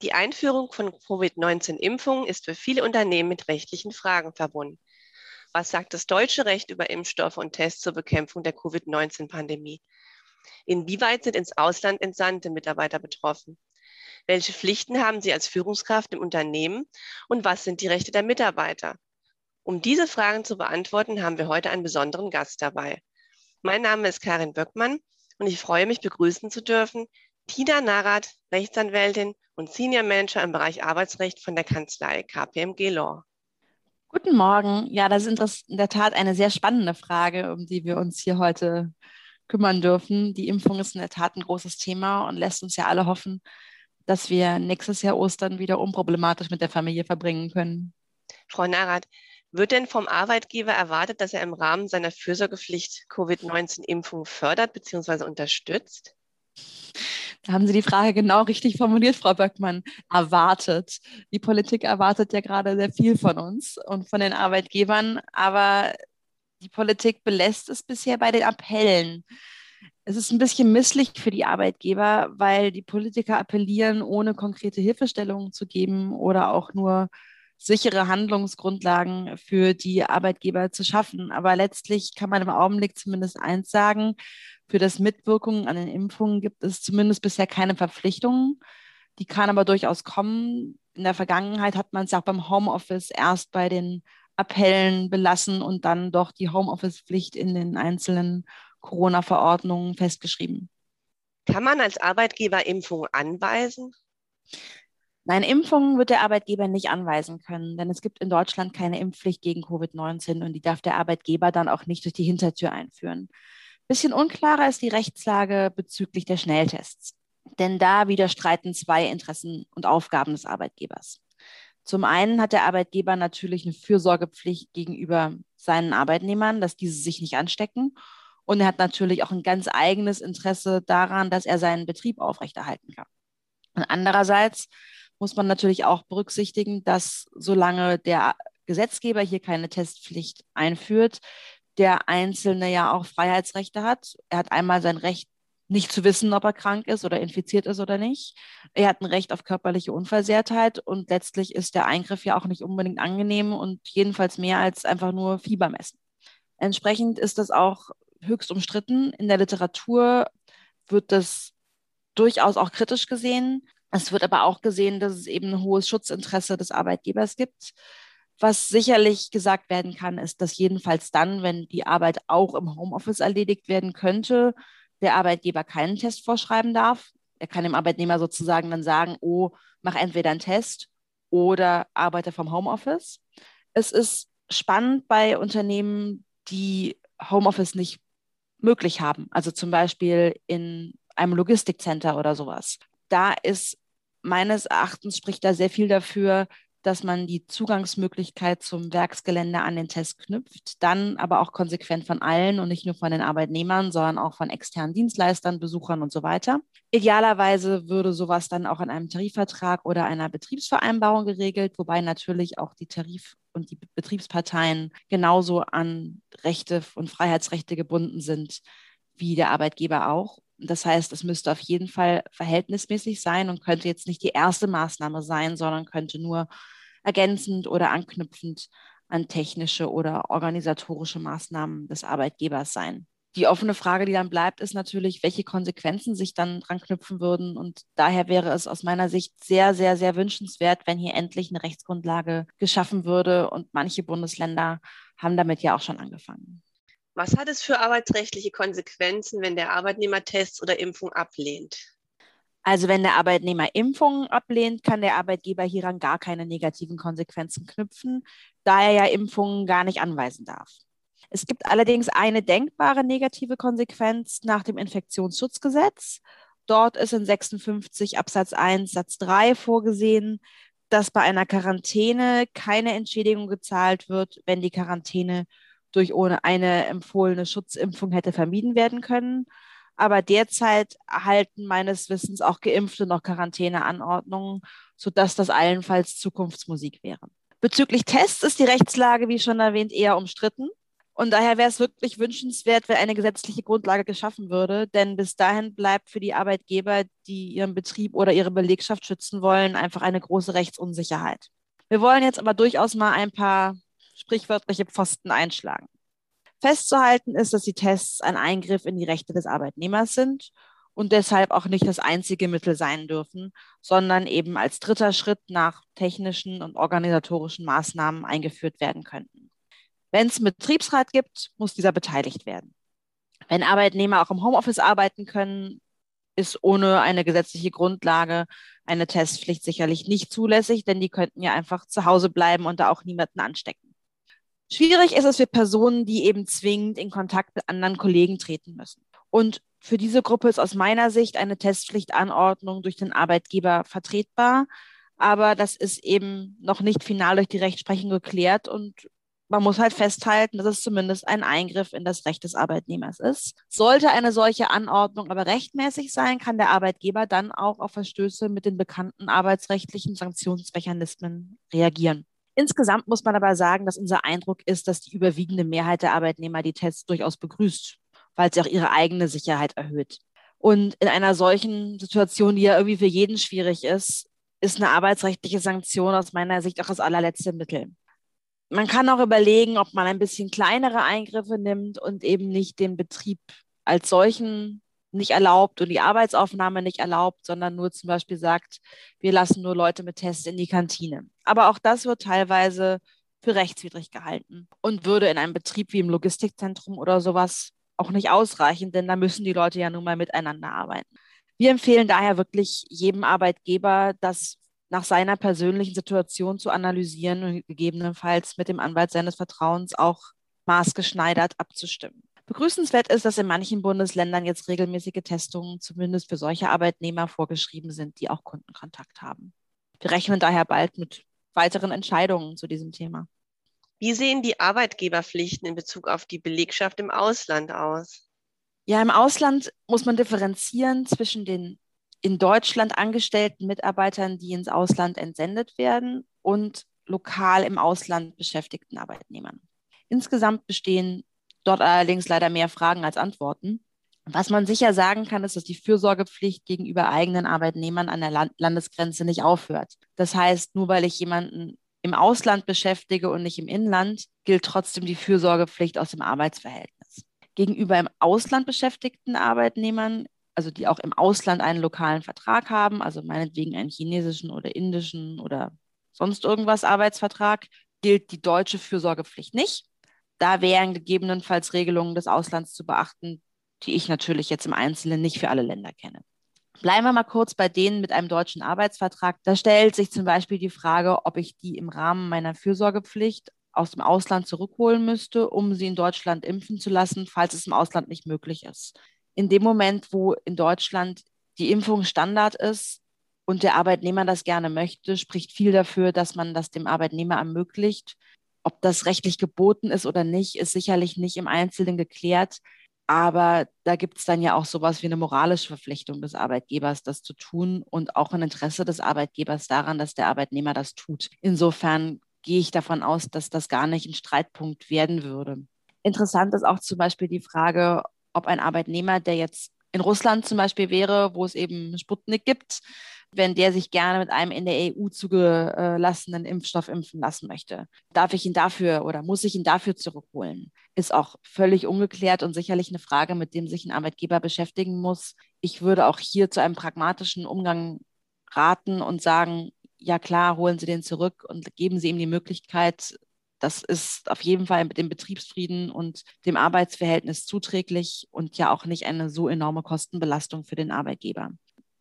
Die Einführung von Covid-19-Impfungen ist für viele Unternehmen mit rechtlichen Fragen verbunden. Was sagt das deutsche Recht über Impfstoffe und Tests zur Bekämpfung der Covid-19-Pandemie? Inwieweit sind ins Ausland entsandte Mitarbeiter betroffen? Welche Pflichten haben Sie als Führungskraft im Unternehmen und was sind die Rechte der Mitarbeiter? Um diese Fragen zu beantworten, haben wir heute einen besonderen Gast dabei. Mein Name ist Karin Böckmann und ich freue mich, begrüßen zu dürfen Tina Narath, Rechtsanwältin und Senior Manager im Bereich Arbeitsrecht von der Kanzlei KPMG Law. Guten Morgen. Ja, das ist in der Tat eine sehr spannende Frage, um die wir uns hier heute kümmern dürfen. Die Impfung ist in der Tat ein großes Thema und lässt uns ja alle hoffen, dass wir nächstes Jahr Ostern wieder unproblematisch mit der Familie verbringen können. Frau Narath, wird denn vom Arbeitgeber erwartet, dass er im Rahmen seiner Fürsorgepflicht Covid-19-Impfung fördert bzw. unterstützt? Da haben Sie die Frage genau richtig formuliert, Frau Böckmann. Erwartet. Die Politik erwartet ja gerade sehr viel von uns und von den Arbeitgebern, aber die Politik belässt es bisher bei den Appellen. Es ist ein bisschen misslich für die Arbeitgeber, weil die Politiker appellieren, ohne konkrete Hilfestellungen zu geben oder auch nur sichere Handlungsgrundlagen für die Arbeitgeber zu schaffen. Aber letztlich kann man im Augenblick zumindest eins sagen, für das Mitwirkung an den Impfungen gibt es zumindest bisher keine Verpflichtungen. Die kann aber durchaus kommen. In der Vergangenheit hat man es auch beim Homeoffice erst bei den Appellen belassen und dann doch die Homeoffice-Pflicht in den einzelnen Corona-Verordnungen festgeschrieben. Kann man als Arbeitgeber Impfungen anweisen? Nein, Impfungen wird der Arbeitgeber nicht anweisen können, denn es gibt in Deutschland keine Impfpflicht gegen Covid-19 und die darf der Arbeitgeber dann auch nicht durch die Hintertür einführen. Bisschen unklarer ist die Rechtslage bezüglich der Schnelltests, denn da widerstreiten zwei Interessen und Aufgaben des Arbeitgebers. Zum einen hat der Arbeitgeber natürlich eine Fürsorgepflicht gegenüber seinen Arbeitnehmern, dass diese sich nicht anstecken. Und er hat natürlich auch ein ganz eigenes Interesse daran, dass er seinen Betrieb aufrechterhalten kann. Und andererseits muss man natürlich auch berücksichtigen, dass solange der Gesetzgeber hier keine Testpflicht einführt, der Einzelne ja auch Freiheitsrechte hat. Er hat einmal sein Recht, nicht zu wissen, ob er krank ist oder infiziert ist oder nicht. Er hat ein Recht auf körperliche Unversehrtheit und letztlich ist der Eingriff ja auch nicht unbedingt angenehm und jedenfalls mehr als einfach nur Fieber messen. Entsprechend ist das auch höchst umstritten. In der Literatur wird das durchaus auch kritisch gesehen. Es wird aber auch gesehen, dass es eben ein hohes Schutzinteresse des Arbeitgebers gibt. Was sicherlich gesagt werden kann, ist, dass jedenfalls dann, wenn die Arbeit auch im Homeoffice erledigt werden könnte, der Arbeitgeber keinen Test vorschreiben darf. Er kann dem Arbeitnehmer sozusagen dann sagen, oh, mach entweder einen Test oder arbeite vom Homeoffice. Es ist spannend bei Unternehmen, die Homeoffice nicht möglich haben, also zum Beispiel in einem Logistikcenter oder sowas da ist meines Erachtens spricht da sehr viel dafür, dass man die Zugangsmöglichkeit zum Werksgelände an den Test knüpft, dann aber auch konsequent von allen und nicht nur von den Arbeitnehmern, sondern auch von externen Dienstleistern, Besuchern und so weiter. Idealerweise würde sowas dann auch in einem Tarifvertrag oder einer Betriebsvereinbarung geregelt, wobei natürlich auch die Tarif- und die Betriebsparteien genauso an Rechte und Freiheitsrechte gebunden sind wie der Arbeitgeber auch. Das heißt, es müsste auf jeden Fall verhältnismäßig sein und könnte jetzt nicht die erste Maßnahme sein, sondern könnte nur ergänzend oder anknüpfend an technische oder organisatorische Maßnahmen des Arbeitgebers sein. Die offene Frage, die dann bleibt, ist natürlich, welche Konsequenzen sich dann dran knüpfen würden. Und daher wäre es aus meiner Sicht sehr, sehr, sehr wünschenswert, wenn hier endlich eine Rechtsgrundlage geschaffen würde. Und manche Bundesländer haben damit ja auch schon angefangen. Was hat es für arbeitsrechtliche Konsequenzen, wenn der Arbeitnehmer Tests oder Impfung ablehnt? Also wenn der Arbeitnehmer Impfungen ablehnt, kann der Arbeitgeber hieran gar keine negativen Konsequenzen knüpfen, da er ja Impfungen gar nicht anweisen darf. Es gibt allerdings eine denkbare negative Konsequenz nach dem Infektionsschutzgesetz. Dort ist in 56 Absatz 1 Satz 3 vorgesehen, dass bei einer Quarantäne keine Entschädigung gezahlt wird, wenn die Quarantäne durch ohne eine empfohlene Schutzimpfung hätte vermieden werden können. Aber derzeit erhalten meines Wissens auch Geimpfte noch Quarantäneanordnungen, sodass das allenfalls Zukunftsmusik wäre. Bezüglich Tests ist die Rechtslage, wie schon erwähnt, eher umstritten. Und daher wäre es wirklich wünschenswert, wenn eine gesetzliche Grundlage geschaffen würde, denn bis dahin bleibt für die Arbeitgeber, die ihren Betrieb oder ihre Belegschaft schützen wollen, einfach eine große Rechtsunsicherheit. Wir wollen jetzt aber durchaus mal ein paar sprichwörtliche Pfosten einschlagen. Festzuhalten ist, dass die Tests ein Eingriff in die Rechte des Arbeitnehmers sind und deshalb auch nicht das einzige Mittel sein dürfen, sondern eben als dritter Schritt nach technischen und organisatorischen Maßnahmen eingeführt werden könnten. Wenn es einen Betriebsrat gibt, muss dieser beteiligt werden. Wenn Arbeitnehmer auch im Homeoffice arbeiten können, ist ohne eine gesetzliche Grundlage eine Testpflicht sicherlich nicht zulässig, denn die könnten ja einfach zu Hause bleiben und da auch niemanden anstecken. Schwierig ist es für Personen, die eben zwingend in Kontakt mit anderen Kollegen treten müssen. Und für diese Gruppe ist aus meiner Sicht eine Testpflichtanordnung durch den Arbeitgeber vertretbar. Aber das ist eben noch nicht final durch die Rechtsprechung geklärt und man muss halt festhalten, dass es zumindest ein Eingriff in das Recht des Arbeitnehmers ist. Sollte eine solche Anordnung aber rechtmäßig sein, kann der Arbeitgeber dann auch auf Verstöße mit den bekannten arbeitsrechtlichen Sanktionsmechanismen reagieren. Insgesamt muss man aber sagen, dass unser Eindruck ist, dass die überwiegende Mehrheit der Arbeitnehmer die Tests durchaus begrüßt, weil sie auch ihre eigene Sicherheit erhöht. Und in einer solchen Situation, die ja irgendwie für jeden schwierig ist, ist eine arbeitsrechtliche Sanktion aus meiner Sicht auch das allerletzte Mittel. Man kann auch überlegen, ob man ein bisschen kleinere Eingriffe nimmt und eben nicht den Betrieb als solchen nicht erlaubt und die Arbeitsaufnahme nicht erlaubt, sondern nur zum Beispiel sagt, wir lassen nur Leute mit Tests in die Kantine. Aber auch das wird teilweise für rechtswidrig gehalten und würde in einem Betrieb wie im Logistikzentrum oder sowas auch nicht ausreichen, denn da müssen die Leute ja nun mal miteinander arbeiten. Wir empfehlen daher wirklich jedem Arbeitgeber, das nach seiner persönlichen Situation zu analysieren und gegebenenfalls mit dem Anwalt seines Vertrauens auch maßgeschneidert abzustimmen. Begrüßenswert ist, dass in manchen Bundesländern jetzt regelmäßige Testungen zumindest für solche Arbeitnehmer vorgeschrieben sind, die auch Kundenkontakt haben. Wir rechnen daher bald mit weiteren Entscheidungen zu diesem Thema. Wie sehen die Arbeitgeberpflichten in Bezug auf die Belegschaft im Ausland aus? Ja, im Ausland muss man differenzieren zwischen den in Deutschland angestellten Mitarbeitern, die ins Ausland entsendet werden, und lokal im Ausland beschäftigten Arbeitnehmern. Insgesamt bestehen Dort allerdings leider mehr Fragen als Antworten. Was man sicher sagen kann, ist, dass die Fürsorgepflicht gegenüber eigenen Arbeitnehmern an der Land Landesgrenze nicht aufhört. Das heißt, nur weil ich jemanden im Ausland beschäftige und nicht im Inland, gilt trotzdem die Fürsorgepflicht aus dem Arbeitsverhältnis. Gegenüber im Ausland beschäftigten Arbeitnehmern, also die auch im Ausland einen lokalen Vertrag haben, also meinetwegen einen chinesischen oder indischen oder sonst irgendwas Arbeitsvertrag, gilt die deutsche Fürsorgepflicht nicht. Da wären gegebenenfalls Regelungen des Auslands zu beachten, die ich natürlich jetzt im Einzelnen nicht für alle Länder kenne. Bleiben wir mal kurz bei denen mit einem deutschen Arbeitsvertrag. Da stellt sich zum Beispiel die Frage, ob ich die im Rahmen meiner Fürsorgepflicht aus dem Ausland zurückholen müsste, um sie in Deutschland impfen zu lassen, falls es im Ausland nicht möglich ist. In dem Moment, wo in Deutschland die Impfung Standard ist und der Arbeitnehmer das gerne möchte, spricht viel dafür, dass man das dem Arbeitnehmer ermöglicht, ob das rechtlich geboten ist oder nicht, ist sicherlich nicht im Einzelnen geklärt. Aber da gibt es dann ja auch sowas wie eine moralische Verpflichtung des Arbeitgebers, das zu tun und auch ein Interesse des Arbeitgebers daran, dass der Arbeitnehmer das tut. Insofern gehe ich davon aus, dass das gar nicht ein Streitpunkt werden würde. Interessant ist auch zum Beispiel die Frage, ob ein Arbeitnehmer, der jetzt in Russland zum Beispiel wäre, wo es eben Sputnik gibt, wenn der sich gerne mit einem in der EU zugelassenen Impfstoff impfen lassen möchte. Darf ich ihn dafür oder muss ich ihn dafür zurückholen? Ist auch völlig ungeklärt und sicherlich eine Frage, mit dem sich ein Arbeitgeber beschäftigen muss. Ich würde auch hier zu einem pragmatischen Umgang raten und sagen, ja klar, holen Sie den zurück und geben Sie ihm die Möglichkeit, das ist auf jeden Fall mit dem Betriebsfrieden und dem Arbeitsverhältnis zuträglich und ja auch nicht eine so enorme Kostenbelastung für den Arbeitgeber.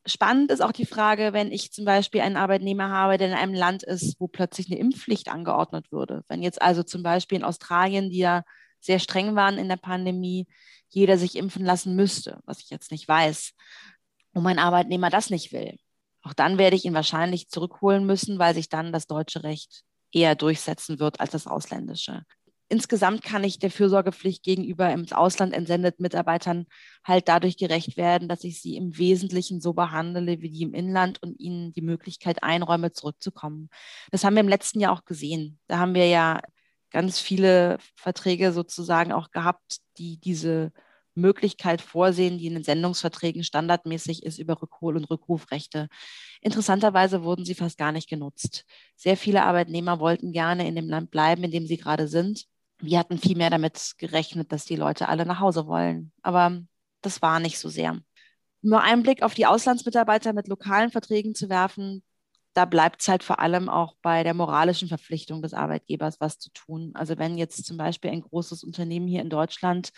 Spannend ist auch die Frage, wenn ich zum Beispiel einen Arbeitnehmer habe, der in einem Land ist, wo plötzlich eine Impfpflicht angeordnet würde. Wenn jetzt also zum Beispiel in Australien, die ja sehr streng waren in der Pandemie, jeder sich impfen lassen müsste, was ich jetzt nicht weiß, und mein Arbeitnehmer das nicht will. Auch dann werde ich ihn wahrscheinlich zurückholen müssen, weil sich dann das deutsche Recht eher durchsetzen wird als das ausländische. Insgesamt kann ich der Fürsorgepflicht gegenüber ins Ausland entsendeten Mitarbeitern halt dadurch gerecht werden, dass ich sie im Wesentlichen so behandle wie die im Inland und ihnen die Möglichkeit einräume, zurückzukommen. Das haben wir im letzten Jahr auch gesehen. Da haben wir ja ganz viele Verträge sozusagen auch gehabt, die diese Möglichkeit vorsehen, die in den Sendungsverträgen standardmäßig ist über Rückhol- und Rückrufrechte. Interessanterweise wurden sie fast gar nicht genutzt. Sehr viele Arbeitnehmer wollten gerne in dem Land bleiben, in dem sie gerade sind. Wir hatten viel mehr damit gerechnet, dass die Leute alle nach Hause wollen. Aber das war nicht so sehr. Nur einen Blick auf die Auslandsmitarbeiter mit lokalen Verträgen zu werfen, da bleibt es halt vor allem auch bei der moralischen Verpflichtung des Arbeitgebers was zu tun. Also wenn jetzt zum Beispiel ein großes Unternehmen hier in Deutschland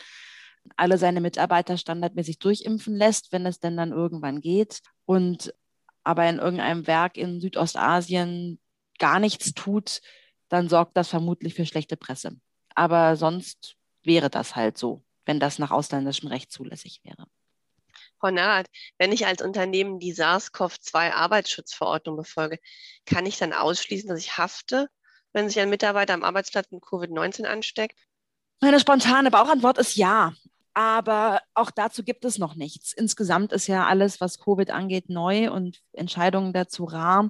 alle seine Mitarbeiter standardmäßig durchimpfen lässt, wenn es denn dann irgendwann geht und aber in irgendeinem Werk in Südostasien gar nichts tut, dann sorgt das vermutlich für schlechte Presse. Aber sonst wäre das halt so, wenn das nach ausländischem Recht zulässig wäre. Frau Naht, wenn ich als Unternehmen die SARS-CoV-2-Arbeitsschutzverordnung befolge, kann ich dann ausschließen, dass ich hafte, wenn sich ein Mitarbeiter am Arbeitsplatz mit Covid-19 ansteckt? Meine spontane Bauchantwort ist ja. Aber auch dazu gibt es noch nichts. Insgesamt ist ja alles, was Covid angeht, neu und Entscheidungen dazu rar.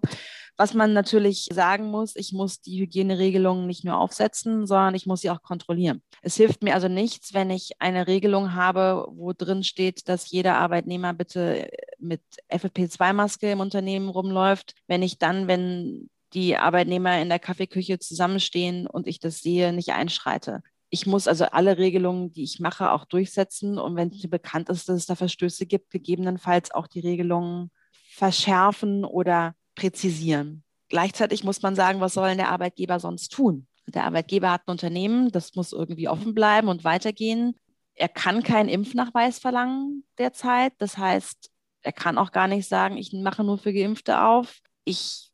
Was man natürlich sagen muss, ich muss die Hygieneregelungen nicht nur aufsetzen, sondern ich muss sie auch kontrollieren. Es hilft mir also nichts, wenn ich eine Regelung habe, wo drin steht, dass jeder Arbeitnehmer bitte mit FFP2-Maske im Unternehmen rumläuft. Wenn ich dann, wenn die Arbeitnehmer in der Kaffeeküche zusammenstehen und ich das sehe, nicht einschreite ich muss also alle Regelungen, die ich mache, auch durchsetzen. Und wenn es bekannt ist, dass es da Verstöße gibt, gegebenenfalls auch die Regelungen verschärfen oder präzisieren. Gleichzeitig muss man sagen, was soll der Arbeitgeber sonst tun? Der Arbeitgeber hat ein Unternehmen, das muss irgendwie offen bleiben und weitergehen. Er kann keinen Impfnachweis verlangen derzeit. Das heißt, er kann auch gar nicht sagen, ich mache nur für Geimpfte auf. Ich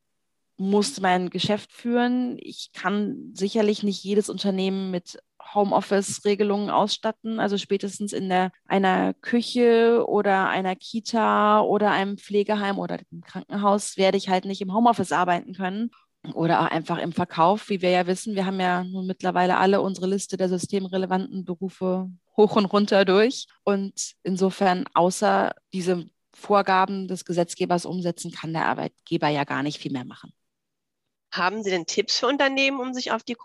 muss mein Geschäft führen. Ich kann sicherlich nicht jedes Unternehmen mit Homeoffice-Regelungen ausstatten. Also spätestens in der, einer Küche oder einer Kita oder einem Pflegeheim oder dem Krankenhaus werde ich halt nicht im Homeoffice arbeiten können. Oder auch einfach im Verkauf, wie wir ja wissen. Wir haben ja nun mittlerweile alle unsere Liste der systemrelevanten Berufe hoch und runter durch. Und insofern, außer diese Vorgaben des Gesetzgebers umsetzen, kann der Arbeitgeber ja gar nicht viel mehr machen. Haben Sie denn Tipps für Unternehmen, um sich auf die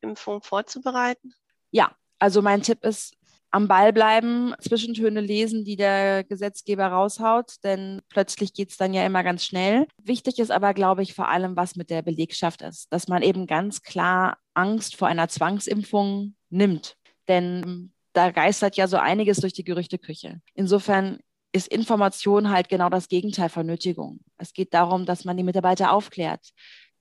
Covid-Impfung vorzubereiten? Ja, also mein Tipp ist, am Ball bleiben, Zwischentöne lesen, die der Gesetzgeber raushaut, denn plötzlich geht es dann ja immer ganz schnell. Wichtig ist aber, glaube ich, vor allem, was mit der Belegschaft ist, dass man eben ganz klar Angst vor einer Zwangsimpfung nimmt. Denn da geistert ja so einiges durch die Gerüchteküche. Insofern ist Information halt genau das Gegenteil von Nötigung. Es geht darum, dass man die Mitarbeiter aufklärt,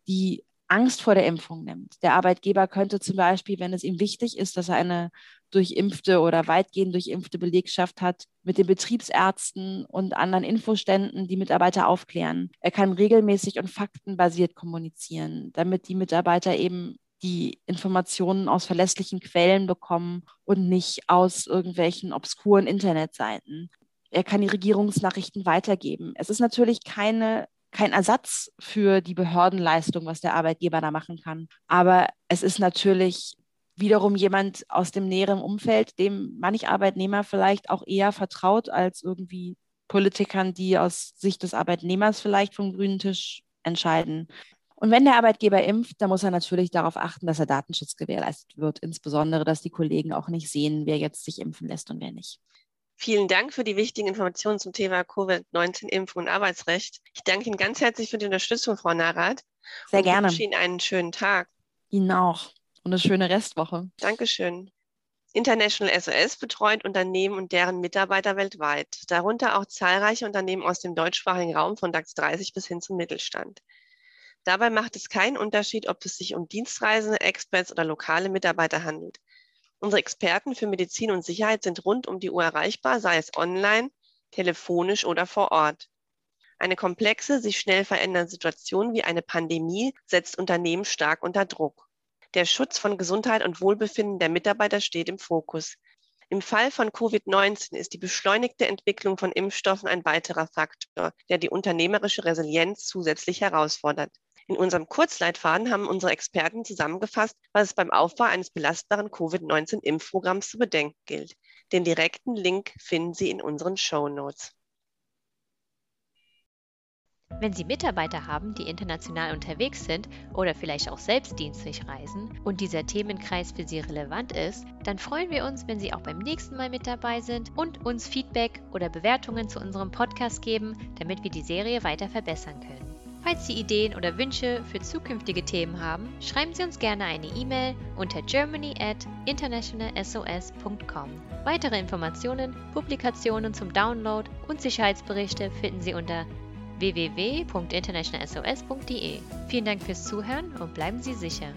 die Angst vor der Impfung nimmt. Der Arbeitgeber könnte zum Beispiel, wenn es ihm wichtig ist, dass er eine durchimpfte oder weitgehend durchimpfte Belegschaft hat, mit den Betriebsärzten und anderen Infoständen die Mitarbeiter aufklären. Er kann regelmäßig und faktenbasiert kommunizieren, damit die Mitarbeiter eben die Informationen aus verlässlichen Quellen bekommen und nicht aus irgendwelchen obskuren Internetseiten. Er kann die Regierungsnachrichten weitergeben. Es ist natürlich keine kein Ersatz für die Behördenleistung, was der Arbeitgeber da machen kann. Aber es ist natürlich wiederum jemand aus dem näheren Umfeld, dem manch Arbeitnehmer vielleicht auch eher vertraut als irgendwie Politikern, die aus Sicht des Arbeitnehmers vielleicht vom grünen Tisch entscheiden. Und wenn der Arbeitgeber impft, dann muss er natürlich darauf achten, dass er Datenschutz gewährleistet wird, insbesondere, dass die Kollegen auch nicht sehen, wer jetzt sich impfen lässt und wer nicht. Vielen Dank für die wichtigen Informationen zum Thema Covid-19-Impfung und Arbeitsrecht. Ich danke Ihnen ganz herzlich für die Unterstützung, Frau Narath. Sehr gerne. Ich wünsche Ihnen einen schönen Tag. Ihnen auch und eine schöne Restwoche. Dankeschön. International SOS betreut Unternehmen und deren Mitarbeiter weltweit, darunter auch zahlreiche Unternehmen aus dem deutschsprachigen Raum von DAX 30 bis hin zum Mittelstand. Dabei macht es keinen Unterschied, ob es sich um Dienstreisende, Experts oder lokale Mitarbeiter handelt. Unsere Experten für Medizin und Sicherheit sind rund um die Uhr erreichbar, sei es online, telefonisch oder vor Ort. Eine komplexe, sich schnell verändernde Situation wie eine Pandemie setzt Unternehmen stark unter Druck. Der Schutz von Gesundheit und Wohlbefinden der Mitarbeiter steht im Fokus. Im Fall von Covid-19 ist die beschleunigte Entwicklung von Impfstoffen ein weiterer Faktor, der die unternehmerische Resilienz zusätzlich herausfordert. In unserem Kurzleitfaden haben unsere Experten zusammengefasst, was es beim Aufbau eines belastbaren Covid-19-Impfprogramms zu bedenken gilt. Den direkten Link finden Sie in unseren Show Notes. Wenn Sie Mitarbeiter haben, die international unterwegs sind oder vielleicht auch selbst dienstlich reisen und dieser Themenkreis für Sie relevant ist, dann freuen wir uns, wenn Sie auch beim nächsten Mal mit dabei sind und uns Feedback oder Bewertungen zu unserem Podcast geben, damit wir die Serie weiter verbessern können. Falls Sie Ideen oder Wünsche für zukünftige Themen haben, schreiben Sie uns gerne eine E-Mail unter germany at internationalsos.com. Weitere Informationen, Publikationen zum Download und Sicherheitsberichte finden Sie unter www.internationalsos.de. Vielen Dank fürs Zuhören und bleiben Sie sicher.